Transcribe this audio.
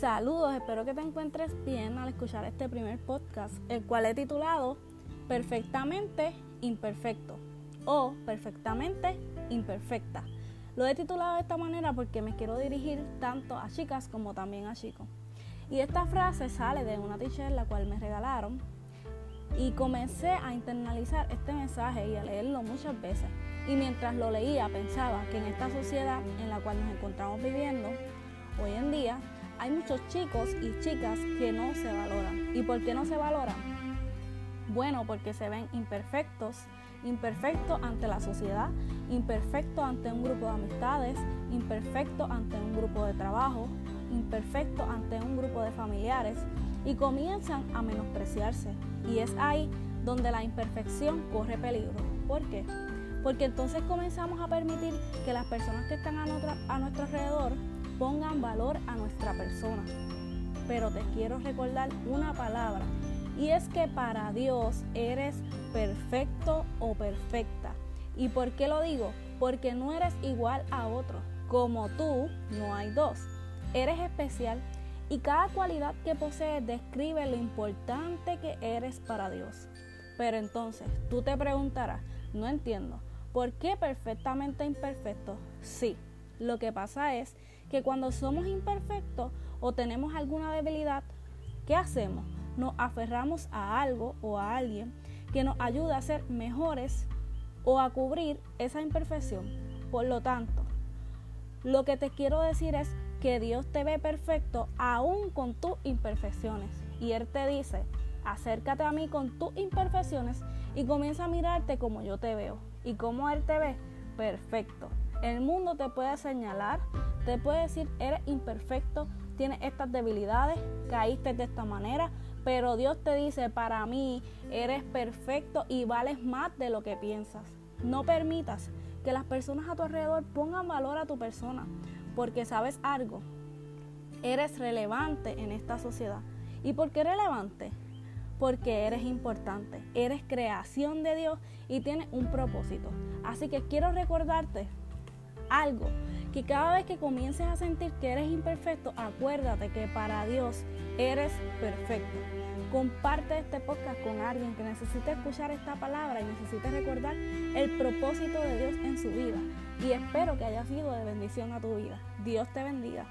Saludos, espero que te encuentres bien al escuchar este primer podcast, el cual he titulado Perfectamente Imperfecto o Perfectamente Imperfecta. Lo he titulado de esta manera porque me quiero dirigir tanto a chicas como también a chicos. Y esta frase sale de una t-shirt la cual me regalaron y comencé a internalizar este mensaje y a leerlo muchas veces. Y mientras lo leía pensaba que en esta sociedad en la cual nos encontramos viviendo hoy en día hay muchos chicos y chicas que no se valoran. ¿Y por qué no se valoran? Bueno, porque se ven imperfectos, imperfectos ante la sociedad, imperfectos ante un grupo de amistades, imperfectos ante un grupo de trabajo, imperfectos ante un grupo de familiares y comienzan a menospreciarse. Y es ahí donde la imperfección corre peligro. ¿Por qué? Porque entonces comenzamos a permitir que las personas que están a nuestro, alrededor pongan valor a nuestra persona. Pero te quiero recordar una palabra y es que para Dios eres perfecto o perfecta. ¿Y por qué lo digo? Porque no eres igual a otro. Como tú, no hay dos. Eres especial y cada cualidad que posees describe lo importante que eres para Dios. Pero entonces tú te preguntarás, no entiendo, ¿por qué perfectamente imperfecto? Sí, lo que pasa es que cuando somos imperfectos o tenemos alguna debilidad, ¿qué hacemos? Nos aferramos a algo o a alguien que nos ayude a ser mejores o a cubrir esa imperfección. Por lo tanto, lo que te quiero decir es que Dios te ve perfecto aún con tus imperfecciones. Y Él te dice, acércate a mí con tus imperfecciones y comienza a mirarte como yo te veo. ¿Y como Él te ve? Perfecto. El mundo te puede señalar, te puede decir, eres imperfecto, tienes estas debilidades, caíste de esta manera, pero Dios te dice, para mí eres perfecto y vales más de lo que piensas. No permitas que las personas a tu alrededor pongan valor a tu persona, porque sabes algo, eres relevante en esta sociedad. ¿Y por qué relevante? Porque eres importante, eres creación de Dios y tienes un propósito. Así que quiero recordarte algo, que cada vez que comiences a sentir que eres imperfecto, acuérdate que para Dios eres perfecto. Comparte este podcast con alguien que necesite escuchar esta palabra y necesite recordar el propósito de Dios en su vida. Y espero que haya sido de bendición a tu vida. Dios te bendiga.